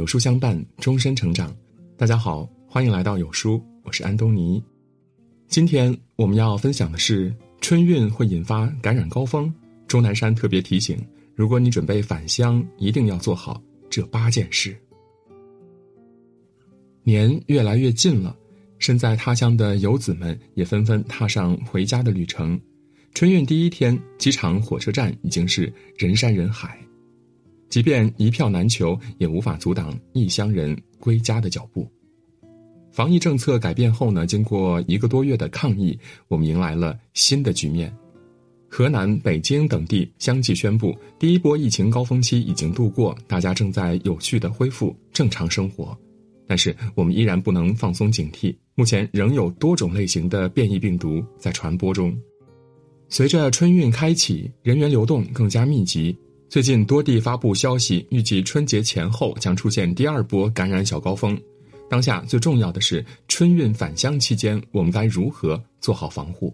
有书相伴，终身成长。大家好，欢迎来到有书，我是安东尼。今天我们要分享的是春运会引发感染高峰，钟南山特别提醒：如果你准备返乡，一定要做好这八件事。年越来越近了，身在他乡的游子们也纷纷踏上回家的旅程。春运第一天，机场、火车站已经是人山人海。即便一票难求，也无法阻挡异乡人归家的脚步。防疫政策改变后呢，经过一个多月的抗疫，我们迎来了新的局面。河南、北京等地相继宣布，第一波疫情高峰期已经度过，大家正在有序的恢复正常生活。但是，我们依然不能放松警惕，目前仍有多种类型的变异病毒在传播中。随着春运开启，人员流动更加密集。最近多地发布消息，预计春节前后将出现第二波感染小高峰。当下最重要的是，春运返乡期间，我们该如何做好防护？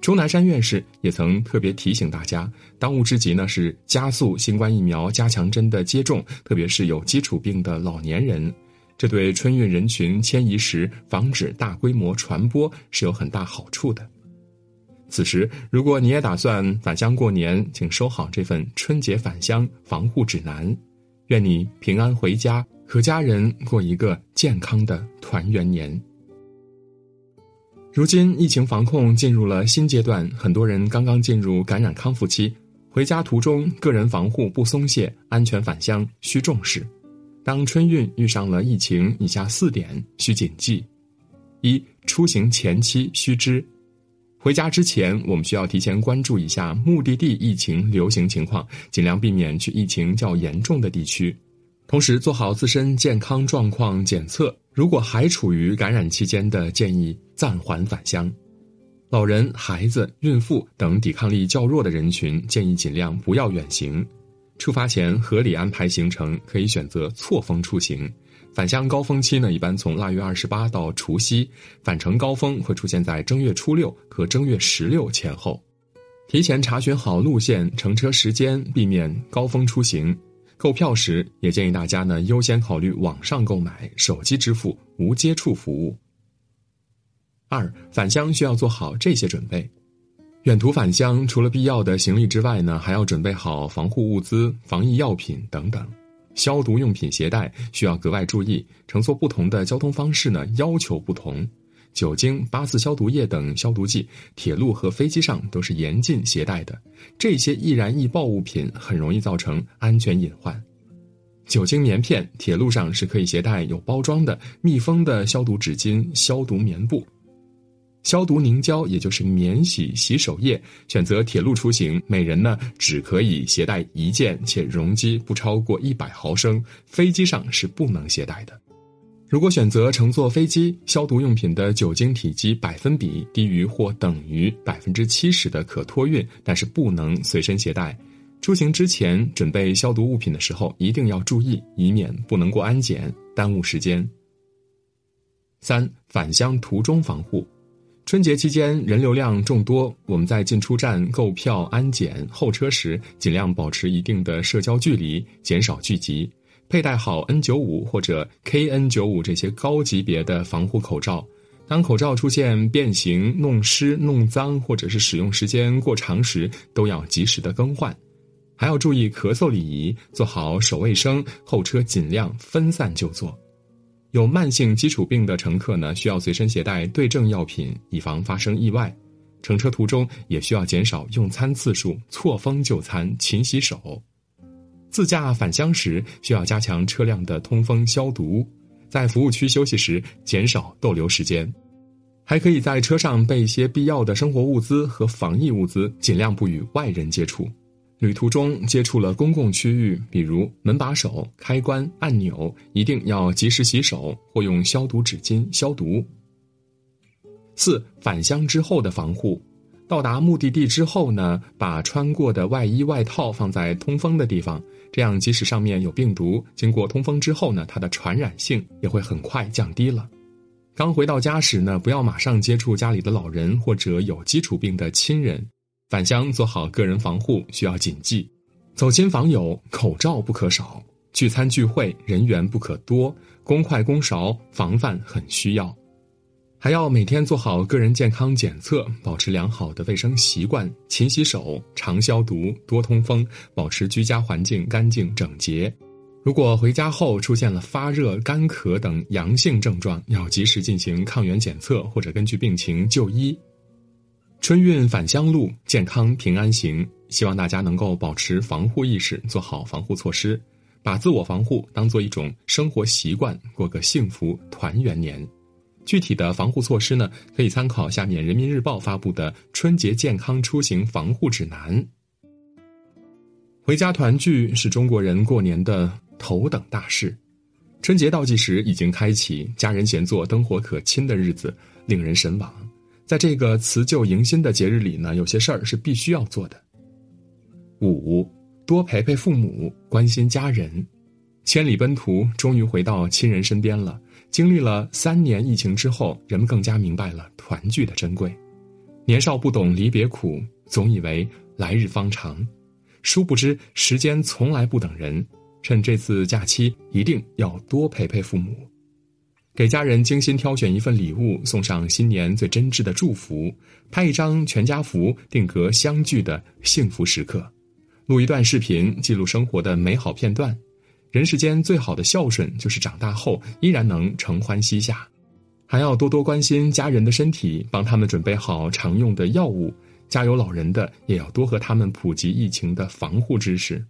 钟南山院士也曾特别提醒大家，当务之急呢是加速新冠疫苗加强针的接种，特别是有基础病的老年人，这对春运人群迁移时防止大规模传播是有很大好处的。此时，如果你也打算返乡过年，请收好这份春节返乡防护指南。愿你平安回家，和家人过一个健康的团圆年。如今疫情防控进入了新阶段，很多人刚刚进入感染康复期，回家途中个人防护不松懈，安全返乡需重视。当春运遇上了疫情，以下四点需谨记：一、出行前期须知。回家之前，我们需要提前关注一下目的地疫情流行情况，尽量避免去疫情较严重的地区。同时，做好自身健康状况检测。如果还处于感染期间的，建议暂缓返乡。老人、孩子、孕妇等抵抗力较弱的人群，建议尽量不要远行。出发前合理安排行程，可以选择错峰出行。返乡高峰期呢，一般从腊月二十八到除夕，返程高峰会出现在正月初六和正月十六前后。提前查询好路线、乘车时间，避免高峰出行。购票时也建议大家呢优先考虑网上购买、手机支付、无接触服务。二返乡需要做好这些准备。远途返乡除了必要的行李之外呢，还要准备好防护物资、防疫药品等等。消毒用品携带需要格外注意，乘坐不同的交通方式呢要求不同。酒精、八四消毒液等消毒剂，铁路和飞机上都是严禁携带的。这些易燃易爆物品很容易造成安全隐患。酒精棉片，铁路上是可以携带有包装的密封的消毒纸巾、消毒棉布。消毒凝胶，也就是免洗洗手液，选择铁路出行，每人呢只可以携带一件，且容积不超过一百毫升。飞机上是不能携带的。如果选择乘坐飞机，消毒用品的酒精体积百分比低于或等于百分之七十的可托运，但是不能随身携带。出行之前准备消毒物品的时候，一定要注意，以免不能过安检，耽误时间。三返乡途中防护。春节期间人流量众多，我们在进出站购票、安检、候车时，尽量保持一定的社交距离，减少聚集。佩戴好 N95 或者 KN95 这些高级别的防护口罩。当口罩出现变形、弄湿、弄脏，或者是使用时间过长时，都要及时的更换。还要注意咳嗽礼仪，做好手卫生。候车尽量分散就坐。有慢性基础病的乘客呢，需要随身携带对症药品，以防发生意外。乘车途中也需要减少用餐次数，错峰就餐，勤洗手。自驾返乡时，需要加强车辆的通风消毒。在服务区休息时，减少逗留时间。还可以在车上备一些必要的生活物资和防疫物资，尽量不与外人接触。旅途中接触了公共区域，比如门把手、开关、按钮，一定要及时洗手或用消毒纸巾消毒。四返乡之后的防护，到达目的地之后呢，把穿过的外衣外套放在通风的地方，这样即使上面有病毒，经过通风之后呢，它的传染性也会很快降低了。刚回到家时呢，不要马上接触家里的老人或者有基础病的亲人。返乡做好个人防护需要谨记：走亲访友，口罩不可少；聚餐聚会人员不可多，公筷公勺，防范很需要。还要每天做好个人健康检测，保持良好的卫生习惯，勤洗手，常消毒，多通风，保持居家环境干净整洁。如果回家后出现了发热、干咳等阳性症状，要及时进行抗原检测，或者根据病情就医。春运返乡路，健康平安行。希望大家能够保持防护意识，做好防护措施，把自我防护当做一种生活习惯，过个幸福团圆年。具体的防护措施呢，可以参考下面人民日报发布的春节健康出行防护指南。回家团聚是中国人过年的。头等大事，春节倒计时已经开启，家人闲坐、灯火可亲的日子令人神往。在这个辞旧迎新的节日里呢，有些事儿是必须要做的。五，多陪陪父母，关心家人。千里奔途，终于回到亲人身边了。经历了三年疫情之后，人们更加明白了团聚的珍贵。年少不懂离别苦，总以为来日方长，殊不知时间从来不等人。趁这次假期，一定要多陪陪父母，给家人精心挑选一份礼物，送上新年最真挚的祝福，拍一张全家福，定格相聚的幸福时刻，录一段视频，记录生活的美好片段。人世间最好的孝顺，就是长大后依然能承欢膝下。还要多多关心家人的身体，帮他们准备好常用的药物。家有老人的，也要多和他们普及疫情的防护知识。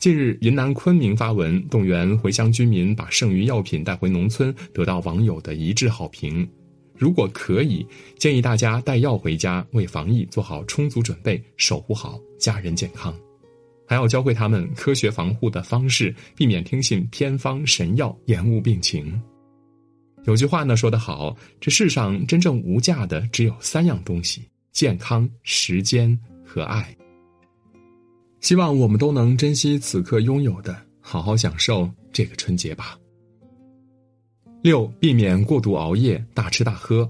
近日，云南昆明发文动员回乡居民把剩余药品带回农村，得到网友的一致好评。如果可以，建议大家带药回家，为防疫做好充足准备，守护好家人健康。还要教会他们科学防护的方式，避免听信偏方神药，延误病情。有句话呢说得好：这世上真正无价的只有三样东西：健康、时间和爱。希望我们都能珍惜此刻拥有的，好好享受这个春节吧。六，避免过度熬夜、大吃大喝。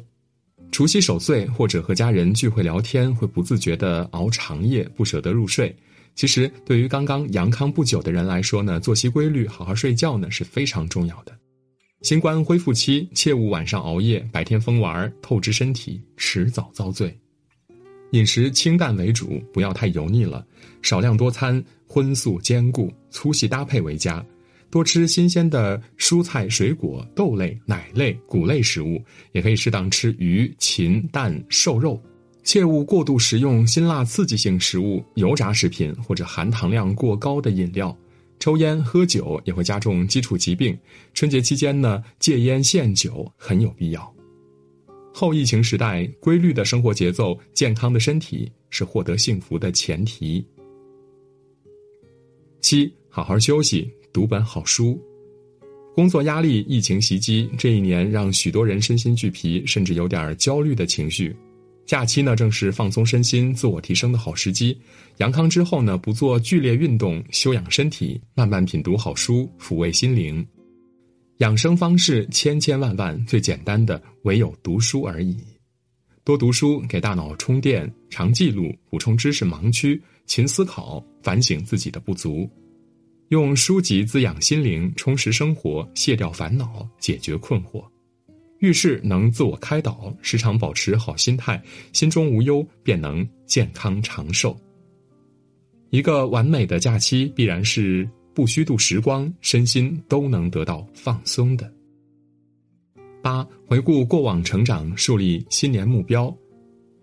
除夕守岁或者和家人聚会聊天，会不自觉的熬长夜，不舍得入睡。其实，对于刚刚阳康不久的人来说呢，作息规律、好好睡觉呢是非常重要的。新冠恢复期，切勿晚上熬夜，白天疯玩，透支身体，迟早遭罪。饮食清淡为主，不要太油腻了，少量多餐，荤素兼顾，粗细搭配为佳。多吃新鲜的蔬菜、水果、豆类、奶类、谷类食物，也可以适当吃鱼、禽、蛋、瘦肉。切勿过度食用辛辣刺激性食物、油炸食品或者含糖量过高的饮料。抽烟喝酒也会加重基础疾病。春节期间呢，戒烟限酒很有必要。后疫情时代，规律的生活节奏、健康的身体是获得幸福的前提。七，好好休息，读本好书。工作压力、疫情袭击，这一年让许多人身心俱疲，甚至有点焦虑的情绪。假期呢，正是放松身心、自我提升的好时机。阳康之后呢，不做剧烈运动，休养身体，慢慢品读好书，抚慰心灵。养生方式千千万万，最简单的唯有读书而已。多读书，给大脑充电；常记录，补充知识盲区；勤思考，反省自己的不足。用书籍滋养心灵，充实生活，卸掉烦恼，解决困惑。遇事能自我开导，时常保持好心态，心中无忧，便能健康长寿。一个完美的假期，必然是。不虚度时光，身心都能得到放松的。八、回顾过往成长，树立新年目标。《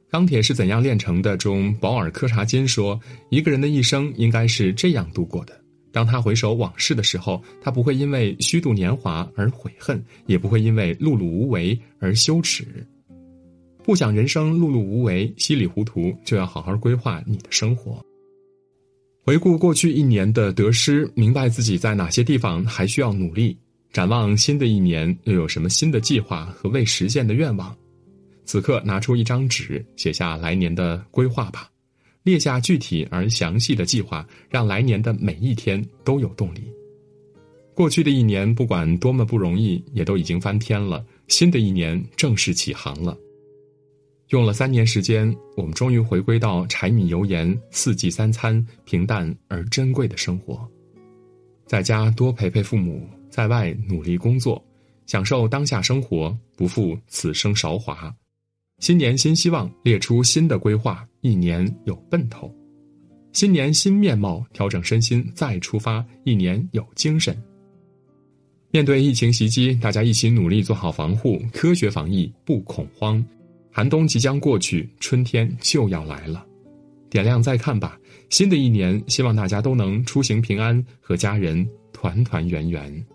钢铁是怎样炼成的》中，保尔·柯察金说：“一个人的一生应该是这样度过的。当他回首往事的时候，他不会因为虚度年华而悔恨，也不会因为碌碌无为而羞耻。不想人生碌碌无为、稀里糊涂，就要好好规划你的生活。”回顾过去一年的得失，明白自己在哪些地方还需要努力，展望新的一年又有什么新的计划和未实现的愿望。此刻拿出一张纸，写下来年的规划吧，列下具体而详细的计划，让来年的每一天都有动力。过去的一年不管多么不容易，也都已经翻篇了，新的一年正式起航了。用了三年时间，我们终于回归到柴米油盐、四季三餐、平淡而珍贵的生活。在家多陪陪父母，在外努力工作，享受当下生活，不负此生韶华。新年新希望，列出新的规划，一年有奔头。新年新面貌，调整身心再出发，一年有精神。面对疫情袭击，大家一起努力做好防护，科学防疫不恐慌。寒冬即将过去，春天就要来了，点亮再看吧。新的一年，希望大家都能出行平安，和家人团团圆圆。